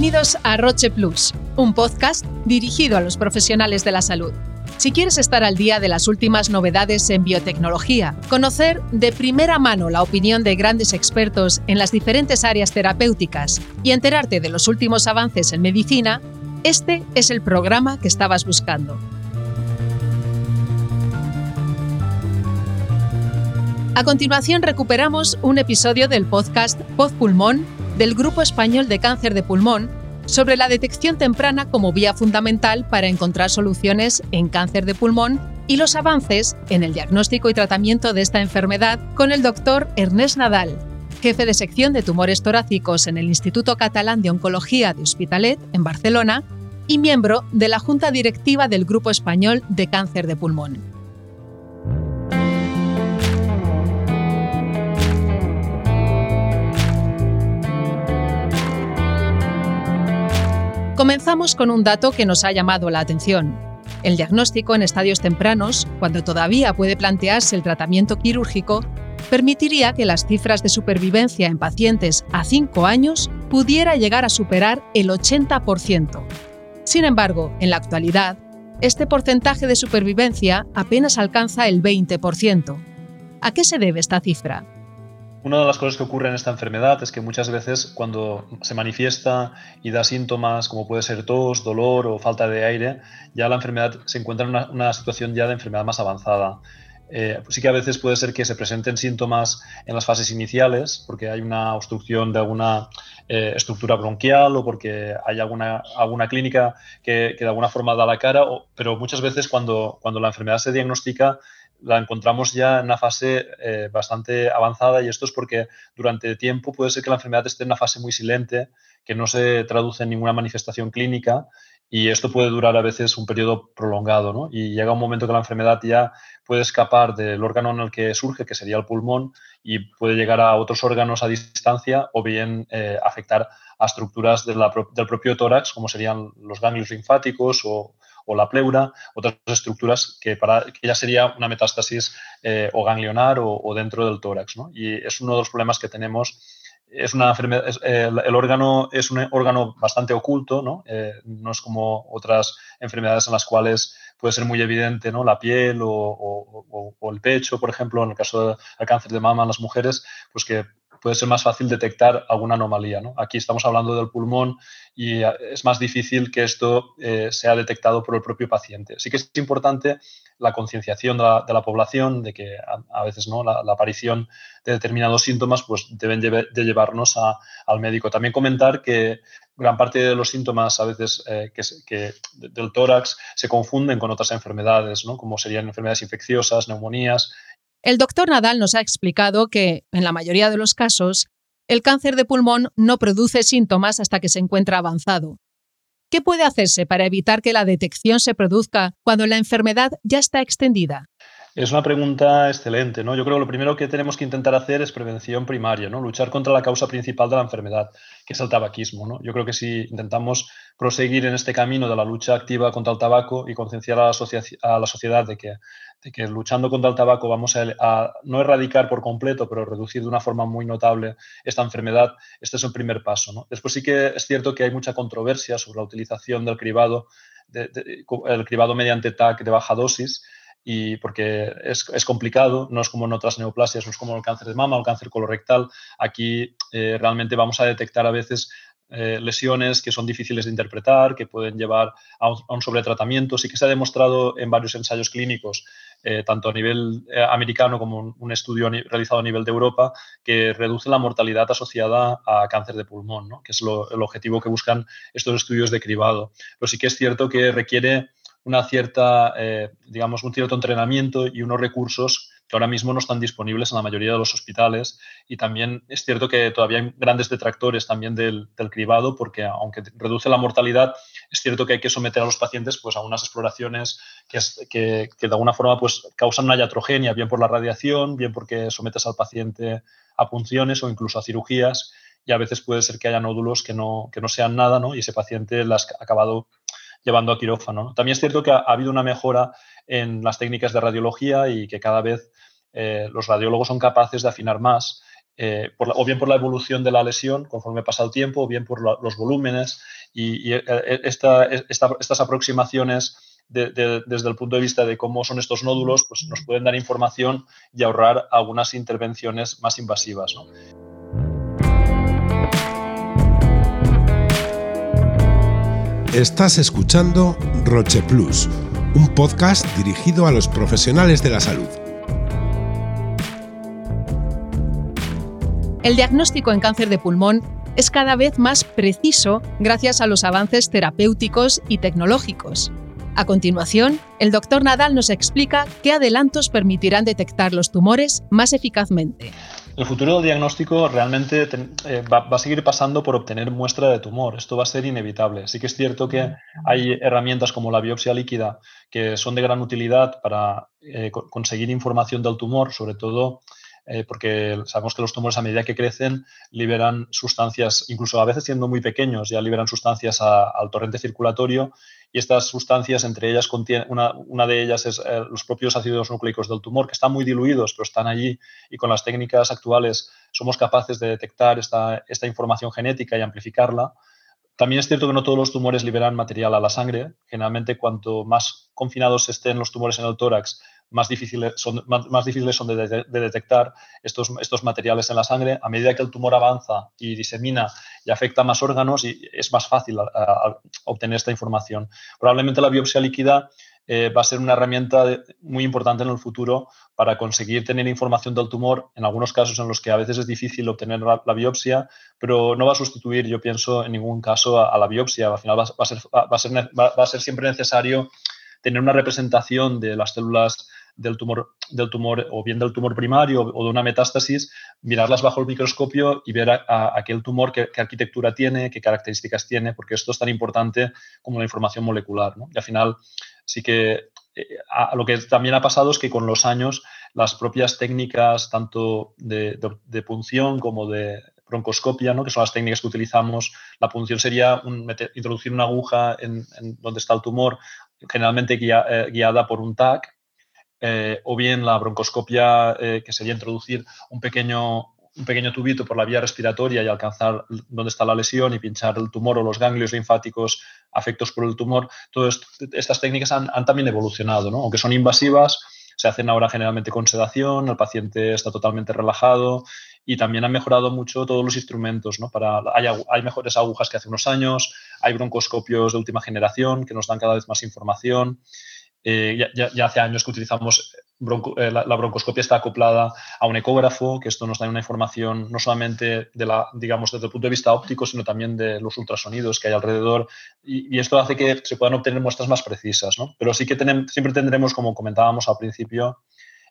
Bienvenidos a Roche Plus, un podcast dirigido a los profesionales de la salud. Si quieres estar al día de las últimas novedades en biotecnología, conocer de primera mano la opinión de grandes expertos en las diferentes áreas terapéuticas y enterarte de los últimos avances en medicina, este es el programa que estabas buscando. A continuación recuperamos un episodio del podcast Pod Pulmón del Grupo Español de Cáncer de Pulmón sobre la detección temprana como vía fundamental para encontrar soluciones en cáncer de pulmón y los avances en el diagnóstico y tratamiento de esta enfermedad con el doctor Ernest Nadal, jefe de sección de tumores torácicos en el Instituto Catalán de Oncología de Hospitalet, en Barcelona, y miembro de la Junta Directiva del Grupo Español de Cáncer de Pulmón. Comenzamos con un dato que nos ha llamado la atención. El diagnóstico en estadios tempranos, cuando todavía puede plantearse el tratamiento quirúrgico, permitiría que las cifras de supervivencia en pacientes a 5 años pudiera llegar a superar el 80%. Sin embargo, en la actualidad, este porcentaje de supervivencia apenas alcanza el 20%. ¿A qué se debe esta cifra? Una de las cosas que ocurre en esta enfermedad es que muchas veces cuando se manifiesta y da síntomas como puede ser tos, dolor o falta de aire, ya la enfermedad se encuentra en una, situación ya de enfermedad más avanzada. Eh, sí que a veces puede ser que se presenten síntomas en las fases iniciales, porque hay una obstrucción de alguna eh, estructura bronquial o porque hay alguna, alguna clínica que, que, de alguna forma da la cara, pero muchas veces cuando, cuando la enfermedad se diagnostica la encontramos ya en una fase eh, bastante avanzada y esto es porque durante tiempo puede ser que la enfermedad esté en una fase muy silente, que no se traduce en ninguna manifestación clínica y esto puede durar a veces un periodo prolongado ¿no? y llega un momento que la enfermedad ya puede escapar del órgano en el que surge, que sería el pulmón, y puede llegar a otros órganos a distancia o bien eh, afectar a estructuras del propio tórax, como serían los ganglios linfáticos o, o la pleura, otras estructuras que, para, que ya sería una metástasis eh, o ganglionar o, dentro del tórax. Y es uno de los problemas que tenemos. Es una enfermedad, el, órgano es un órgano bastante oculto, ¿no? Eh, no es como otras enfermedades en las cuales puede ser muy evidente ¿no? la piel o, o, el pecho, por ejemplo, en el caso del cáncer de mama en las mujeres, pues que puede ser más fácil detectar alguna anomalía. ¿no? Aquí estamos hablando del pulmón y eh, es más difícil que esto eh, sea detectado por el propio paciente. Sí que es importante la concienciación de la, población de que a, veces ¿no? La, aparición de determinados síntomas pues, deben de llevarnos al médico. También comentar que gran parte de los síntomas a veces eh, que, del tórax se confunden con otras enfermedades, ¿no? como serían enfermedades infecciosas, neumonías, el doctor Nadal nos ha explicado que, en la mayoría de los casos, el cáncer de pulmón no produce síntomas hasta que se encuentra avanzado. ¿Qué puede hacerse para evitar que la detección se produzca cuando la enfermedad ya está extendida? Es una pregunta excelente, ¿no? Yo creo que lo primero que tenemos que intentar hacer es prevención primaria, ¿no? Luchar contra la causa principal de la enfermedad, que es el tabaquismo, ¿no? Yo creo que si intentamos proseguir en este camino de la lucha activa contra el tabaco y concienciar a, la sociedad de que, que, luchando contra el tabaco vamos a, no erradicar por completo, pero reducir de una forma muy notable esta enfermedad, este es el primer paso, ¿no? Después sí que es cierto que hay mucha controversia sobre la utilización del cribado, el cribado mediante TAC de baja dosis, y porque es, es, complicado, no es como en otras neoplasias, no es como el cáncer de mama o el cáncer colorectal. Aquí eh, realmente vamos a detectar a veces eh, lesiones que son difíciles de interpretar, que pueden llevar a un, sobretratamiento. Sí que se ha demostrado en varios ensayos clínicos, eh, tanto a nivel americano como un, estudio realizado a nivel de Europa, que reduce la mortalidad asociada a cáncer de pulmón, ¿no? que es el objetivo que buscan estos estudios de cribado. Pero sí que es cierto que requiere una cierta, eh, digamos, un cierto entrenamiento y unos recursos que ahora mismo no están disponibles en la mayoría de los hospitales. Y también es cierto que todavía hay grandes detractores también del, cribado, porque aunque reduce la mortalidad, es cierto que hay que someter a los pacientes pues, a unas exploraciones que, que, que de alguna forma pues, causan una iatrogenia, bien por la radiación, bien porque sometes al paciente a punciones o incluso a cirugías. Y a veces puede ser que haya nódulos que no, que no sean nada, ¿no? Y ese paciente las ha acabado llevando a quirófano. También es cierto que ha, habido una mejora en las técnicas de radiología y que cada vez eh, los radiólogos son capaces de afinar más eh, o bien por la evolución de la lesión conforme pasa el tiempo, o bien por los volúmenes. Y, estas aproximaciones desde el punto de vista de cómo son estos nódulos, pues nos pueden dar información y ahorrar algunas intervenciones más invasivas. Estás escuchando Roche Plus, un podcast dirigido a los profesionales de la salud. El diagnóstico en cáncer de pulmón es cada vez más preciso gracias a los avances terapéuticos y tecnológicos. A continuación, el doctor Nadal nos explica qué adelantos permitirán detectar los tumores más eficazmente. El futuro del diagnóstico realmente eh, va, a seguir pasando por obtener muestra de tumor. Esto va a ser inevitable. Sí que es cierto que hay herramientas como la biopsia líquida que son de gran utilidad para eh, conseguir información del tumor, sobre todo eh, porque sabemos que los tumores a medida que crecen liberan sustancias, incluso a veces siendo muy pequeños, ya liberan sustancias al torrente circulatorio y estas sustancias, entre ellas, una, una de ellas es eh, los propios ácidos nucleicos del tumor, que están muy diluidos, pero están allí y con las técnicas actuales somos capaces de detectar esta, esta información genética y amplificarla. También es cierto que no todos los tumores liberan material a la sangre. Generalmente, cuanto más confinados estén los tumores en el tórax, más difíciles son, más, difíciles son de, detectar estos, estos materiales en la sangre. A medida que el tumor avanza y disemina y afecta más órganos, y es más fácil obtener esta información. Probablemente la biopsia líquida eh, va a ser una herramienta muy importante en el futuro para conseguir tener información del tumor, en algunos casos en los que a veces es difícil obtener la, biopsia, pero no va a sustituir, yo pienso, en ningún caso a, la biopsia. Al final va, a ser, va, a ser, va a ser siempre necesario tener una representación de las células del tumor, del tumor o bien del tumor primario o de una metástasis, mirarlas bajo el microscopio y ver a, aquel tumor qué, arquitectura tiene, qué características tiene, porque esto es tan importante como la información molecular. Y al final sí que eh, lo que también ha pasado es que con los años las propias técnicas tanto de, punción como de broncoscopia, ¿no? que son las técnicas que utilizamos. La punción sería introducir una aguja en, donde está el tumor, generalmente eh, guiada por un TAC, eh, o bien la broncoscopia, eh, que sería introducir un pequeño, un pequeño tubito por la vía respiratoria y alcanzar donde está la lesión y pinchar el tumor o los ganglios linfáticos afectos por el tumor. Todas estas técnicas han, también evolucionado, ¿no? aunque son invasivas. Se hacen ahora generalmente con sedación, el paciente está totalmente relajado y también han mejorado mucho todos los instrumentos. ¿no? Para, hay, hay, mejores agujas que hace unos años, hay broncoscopios de última generación que nos dan cada vez más información. Eh, ya, hace años que utilizamos eh, la, broncoscopia está acoplada a un ecógrafo, que esto nos da una información no solamente de la, digamos, desde el punto de vista óptico, sino también de los ultrasonidos que hay alrededor. Y, esto hace que se puedan obtener muestras más precisas, ¿no? Pero sí que tenemos, siempre tendremos, como comentábamos al principio,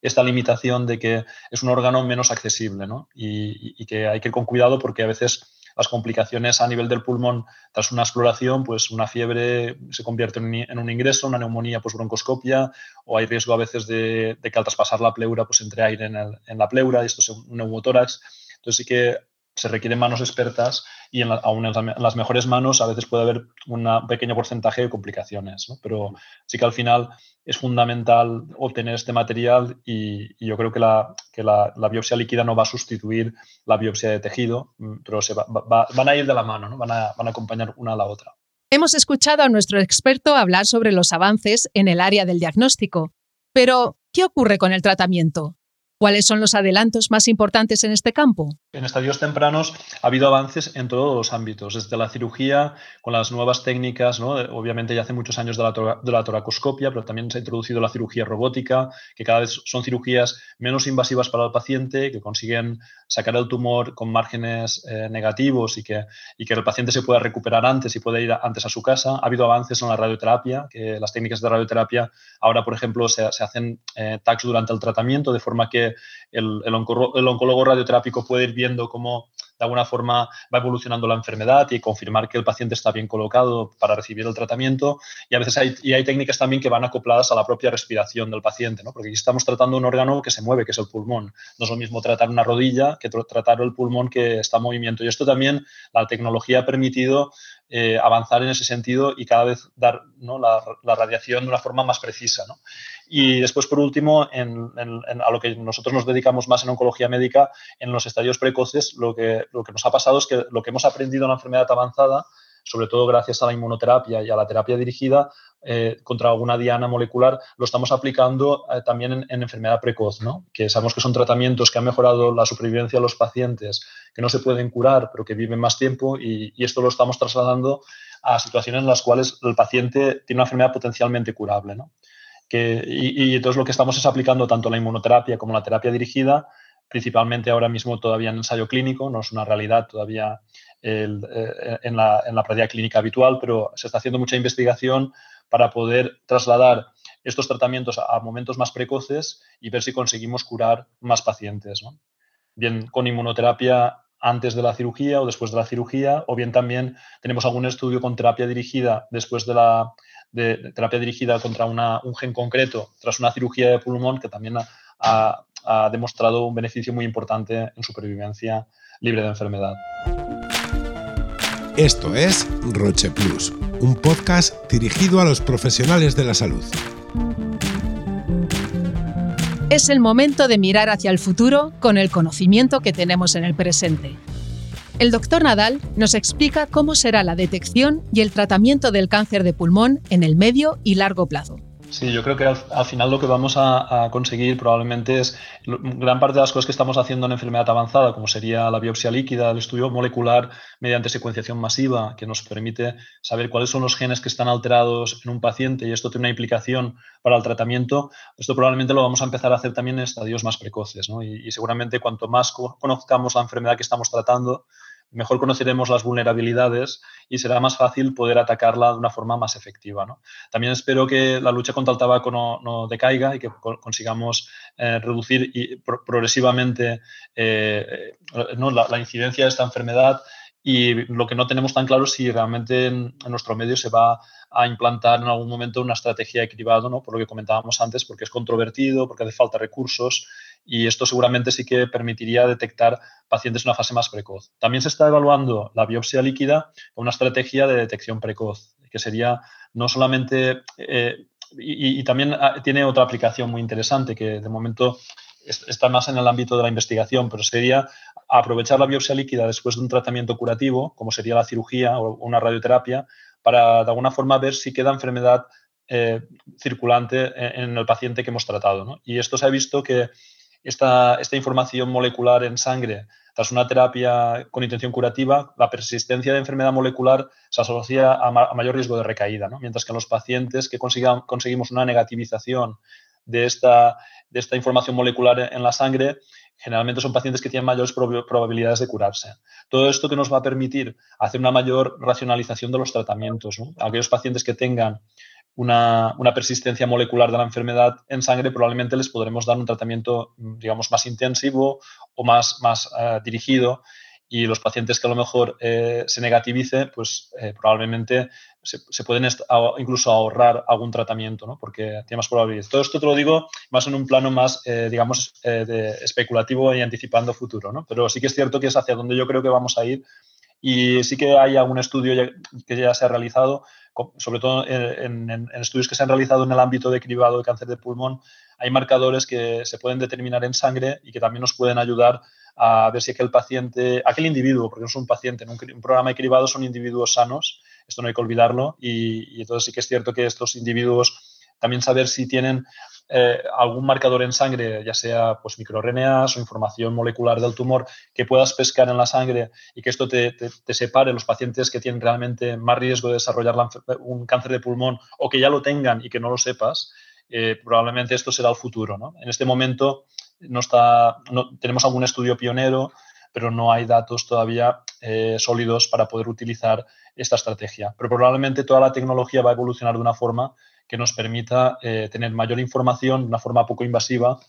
esta limitación de que es un órgano menos accesible, ¿no? y, y que hay que ir con cuidado porque a veces las complicaciones a nivel del pulmón tras una exploración, pues una fiebre se convierte en un ingreso, una neumonía, pues broncoscopia, o hay riesgo a veces de, que al traspasar la pleura, pues entre aire en, la pleura, y esto es un neumotórax. Entonces sí que se requieren manos expertas y en aún en las mejores manos a veces puede haber un pequeño porcentaje de complicaciones, pero sí que al final es fundamental obtener este material y, yo creo que, la, que la, biopsia líquida no va a sustituir la biopsia de tejido, mm, pero se van a ir de la mano, ¿no? van, a, van a acompañar una a la otra. Hemos escuchado a nuestro experto hablar sobre los avances en el área del diagnóstico, pero ¿qué ocurre con el tratamiento? ¿Cuáles son los adelantos más importantes en este campo? En estadios tempranos ha habido avances en todos los ámbitos, desde la cirugía, con las nuevas técnicas, ¿no? obviamente ya hace muchos años de la, de la, toracoscopia, pero también se ha introducido la cirugía robótica, que cada vez son cirugías menos invasivas para el paciente, que consiguen sacar el tumor con márgenes eh, negativos y que, y que el paciente se pueda recuperar antes y pueda ir antes a su casa. Ha habido avances en la radioterapia, que las técnicas de radioterapia ahora, por ejemplo, se, se hacen eh, durante el tratamiento, de forma que el, el, oncólogo radioterápico puede ir viendo cómo de alguna forma va evolucionando la enfermedad y confirmar que el paciente está bien colocado para recibir el tratamiento. Y a veces hay, y hay técnicas también que van acopladas a la propia respiración del paciente, ¿no? porque estamos tratando un órgano que se mueve, que es el pulmón. No es lo mismo tratar una rodilla que tratar el pulmón que está en movimiento. Y esto también, la tecnología ha permitido eh, avanzar en ese sentido y cada vez dar la, radiación de una forma más precisa. Y después, por último, a lo que nosotros nos dedicamos más en oncología médica, en los estadios precoces, lo que, lo que nos ha pasado es que lo que hemos aprendido en la enfermedad avanzada, sobre todo gracias a la inmunoterapia y a la terapia dirigida, eh, contra alguna diana molecular, lo estamos aplicando eh, también en, enfermedad precoz, ¿no? que sabemos que son tratamientos que han mejorado la supervivencia de los pacientes, que no se pueden curar, pero que viven más tiempo, y, esto lo estamos trasladando a situaciones en las cuales el paciente tiene una enfermedad potencialmente curable. ¿no? Que, y, entonces lo que estamos es aplicando tanto la inmunoterapia como la terapia dirigida, principalmente ahora mismo todavía en ensayo clínico, no es una realidad todavía eh, en, la, en la práctica clínica habitual, pero se está haciendo mucha investigación para poder trasladar estos tratamientos a momentos más precoces y ver si conseguimos curar más pacientes. Bien con inmunoterapia antes de la cirugía o después de la cirugía, o bien también tenemos algún estudio con terapia dirigida después de la terapia dirigida contra un gen concreto tras una cirugía de pulmón que también ha, ha demostrado un beneficio muy importante en supervivencia libre de enfermedad. Esto es Roche Plus, un podcast dirigido a los profesionales de la salud. Es el momento de mirar hacia el futuro con el conocimiento que tenemos en el presente. El doctor Nadal nos explica cómo será la detección y el tratamiento del cáncer de pulmón en el medio y largo plazo. Sí, yo creo que al, final lo que vamos a, conseguir probablemente es gran parte de las cosas que estamos haciendo en enfermedad avanzada, como sería la biopsia líquida, el estudio molecular mediante secuenciación masiva, que nos permite saber cuáles son los genes que están alterados en un paciente y esto tiene una implicación para el tratamiento. Esto probablemente lo vamos a empezar a hacer también en estadios más precoces, ¿no? y, y seguramente cuanto más conozcamos la enfermedad que estamos tratando, mejor conoceremos las vulnerabilidades y será más fácil poder atacarla de una forma más efectiva. También espero que la lucha contra el tabaco no, decaiga y que consigamos eh, reducir progresivamente eh, la, incidencia de esta enfermedad y lo que no tenemos tan claro es si realmente en, nuestro medio se va a implantar en algún momento una estrategia de cribado, ¿no? por lo que comentábamos antes, porque es controvertido, porque hace falta recursos y esto seguramente sí que permitiría detectar pacientes en una fase más precoz. También se está evaluando la biopsia líquida con una estrategia de detección precoz, que sería no solamente... Eh, y, también ah, tiene otra aplicación muy interesante que de momento está más en el ámbito de la investigación, pero sería aprovechar la biopsia líquida después de un tratamiento curativo, como sería la cirugía o una radioterapia, para de alguna forma ver si queda enfermedad eh, circulante en, el paciente que hemos tratado. Y esto se ha visto que esta, esta información molecular en sangre tras una terapia con intención curativa, la persistencia de enfermedad molecular se asocia a, mayor riesgo de recaída, mientras que en los pacientes que conseguimos una negativización de esta, de esta información molecular en la sangre, generalmente son pacientes que tienen mayores probabilidades de curarse. Todo esto que nos va a permitir hacer una mayor racionalización de los tratamientos. Aquellos pacientes que tengan una, persistencia molecular de la enfermedad en sangre, probablemente les podremos dar un tratamiento, digamos, más intensivo o más, más eh, dirigido. Y los pacientes que a lo mejor eh, se negativice, pues eh, probablemente se, pueden incluso ahorrar algún tratamiento, ¿no? porque tiene más probabilidades. Todo esto te lo digo más en un plano más, digamos, de especulativo y anticipando futuro. ¿no? Pero sí que es cierto que es hacia donde yo creo que vamos a ir y sí que hay algún estudio que ya se ha realizado, sobre todo en, estudios que se han realizado en el ámbito de cribado de cáncer de pulmón, hay marcadores que se pueden determinar en sangre y que también nos pueden ayudar a ver si aquel paciente, aquel individuo, porque no es un paciente, en un, programa de cribado son individuos sanos, esto no hay que olvidarlo, y, y entonces sí que es cierto que estos individuos también saber si tienen eh, algún marcador en sangre, ya sea pues, microRNAs o información molecular del tumor, que puedas pescar en la sangre y que esto te, separe los pacientes que tienen realmente más riesgo de desarrollar un cáncer de pulmón o que ya lo tengan y que no lo sepas, eh, probablemente esto será el futuro. En este momento no está, no, tenemos algún estudio pionero, pero no hay datos todavía eh, sólidos para poder utilizar esta estrategia. Pero probablemente toda la tecnología va a evolucionar de una forma que nos permita eh, tener mayor información de una forma poco invasiva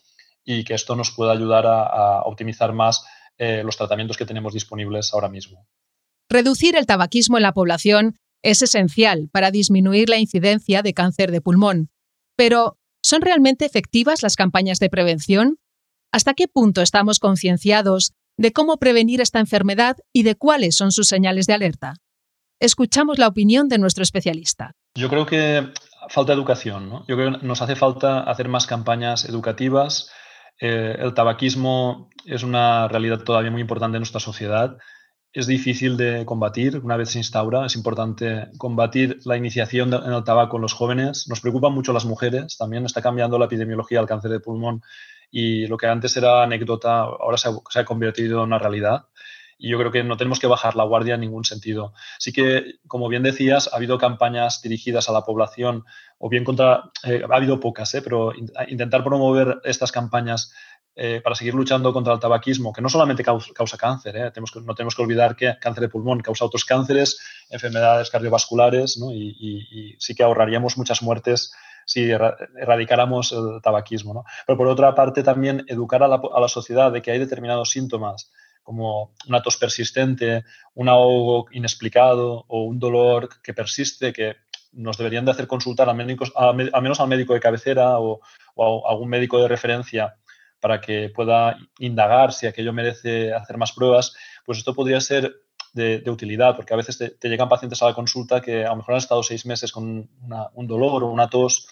y que esto nos pueda ayudar a, optimizar más eh, los tratamientos que tenemos disponibles ahora mismo. Reducir el tabaquismo en la población es esencial para disminuir la incidencia de cáncer de pulmón. Pero, ¿son realmente efectivas las campañas de prevención? ¿Hasta qué punto estamos concienciados de cómo prevenir esta enfermedad y de cuáles son sus señales de alerta? Escuchamos la opinión de nuestro especialista. Yo creo que falta educación. Yo creo que nos hace falta hacer más campañas educativas. Eh, el tabaquismo es una realidad todavía muy importante en nuestra sociedad. Es difícil de combatir una vez se instaura. Es importante combatir la iniciación en el tabaco en los jóvenes. Nos preocupan mucho las mujeres. También está cambiando la epidemiología del cáncer de pulmón y lo que antes era anécdota ahora se ha, convertido en una realidad y yo creo que no tenemos que bajar la guardia en ningún sentido. Sí que, como bien decías, ha habido campañas dirigidas a la población, o bien contra, eh, ha habido pocas, eh, pero intentar promover estas campañas eh, para seguir luchando contra el tabaquismo, que no solamente causa, cáncer, tenemos no tenemos que olvidar que cáncer de pulmón causa otros cánceres, enfermedades cardiovasculares, y, sí que ahorraríamos muchas muertes si erradicáramos el tabaquismo. Pero por otra parte, también educar a la, a la sociedad de que hay determinados síntomas como una tos persistente, un ahogo inexplicado o un dolor que persiste, que nos deberían de hacer consultar a, médicos, a, menos al médico de cabecera o, a algún médico de referencia para que pueda indagar si aquello merece hacer más pruebas, pues esto podría ser de, utilidad, porque a veces te, llegan pacientes a la consulta que a lo mejor han estado seis meses con un dolor o una tos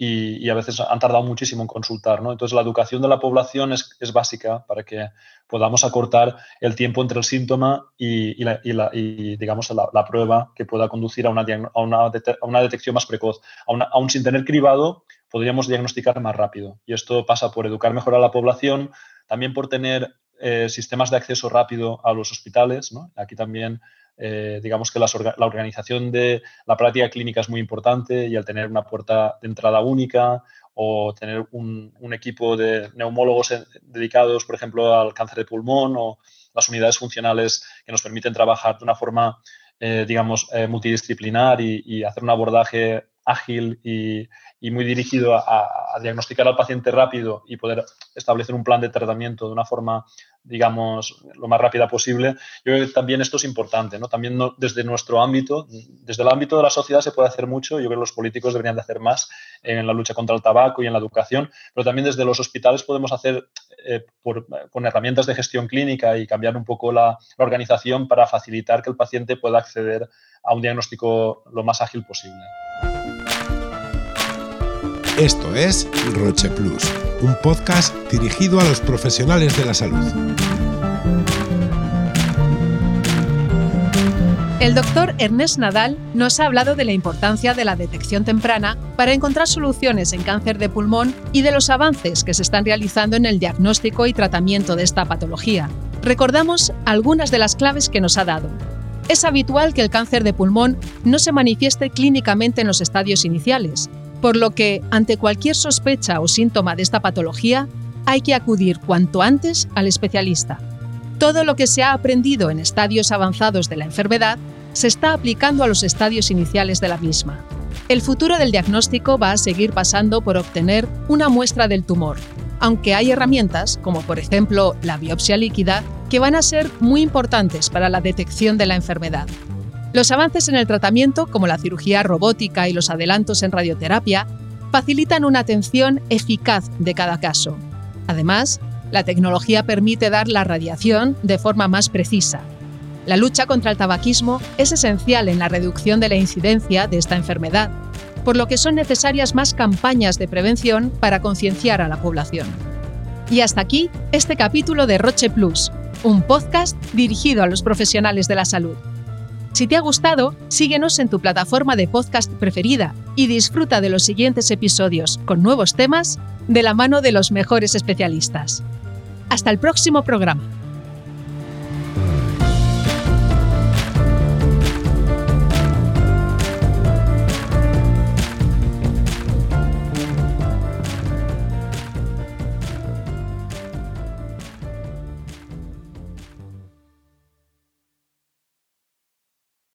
y, a veces han tardado muchísimo en consultar. ¿no? Entonces, la educación de la población es, es, básica para que podamos acortar el tiempo entre el síntoma y, la, digamos, la, prueba que pueda conducir a una, a una, a una detección más precoz. Aún, sin tener cribado, podríamos diagnosticar más rápido. Y esto pasa por educar mejor a la población, también por tener eh, sistemas de acceso rápido a los hospitales. ¿no? Aquí también eh, digamos que la organización de la práctica clínica es muy importante y al tener una puerta de entrada única o tener un, equipo de neumólogos dedicados, por ejemplo, al cáncer de pulmón o las unidades funcionales que nos permiten trabajar de una forma, eh, digamos, eh, multidisciplinar y, hacer un abordaje ágil y, muy dirigido a, diagnosticar al paciente rápido y poder establecer un plan de tratamiento de una forma digamos, lo más rápida posible. Yo creo que también esto es importante, ¿no? También desde nuestro ámbito, desde el ámbito de la sociedad se puede hacer mucho, yo creo que los políticos deberían de hacer más en la lucha contra el tabaco y en la educación, pero también desde los hospitales podemos hacer eh, con herramientas de gestión clínica y cambiar un poco la, la organización para facilitar que el paciente pueda acceder a un diagnóstico lo más ágil posible. Esto es Roche Plus, un podcast dirigido a los profesionales de la salud. El doctor Ernest Nadal nos ha hablado de la importancia de la detección temprana para encontrar soluciones en cáncer de pulmón y de los avances que se están realizando en el diagnóstico y tratamiento de esta patología. Recordamos algunas de las claves que nos ha dado. Es habitual que el cáncer de pulmón no se manifieste clínicamente en los estadios iniciales, por lo que, ante cualquier sospecha o síntoma de esta patología, hay que acudir cuanto antes al especialista. Todo lo que se ha aprendido en estadios avanzados de la enfermedad se está aplicando a los estadios iniciales de la misma. El futuro del diagnóstico va a seguir pasando por obtener una muestra del tumor, aunque hay herramientas, como por ejemplo la biopsia líquida, que van a ser muy importantes para la detección de la enfermedad. Los avances en el tratamiento, como la cirugía robótica y los adelantos en radioterapia, facilitan una atención eficaz de cada caso. Además, la tecnología permite dar la radiación de forma más precisa. La lucha contra el tabaquismo es esencial en la reducción de la incidencia de esta enfermedad, por lo que son necesarias más campañas de prevención para concienciar a la población. Y hasta aquí este capítulo de Roche Plus, un podcast dirigido a los profesionales de la salud. Si te ha gustado, síguenos en tu plataforma de podcast preferida y disfruta de los siguientes episodios con nuevos temas de la mano de los mejores especialistas. Hasta el próximo programa.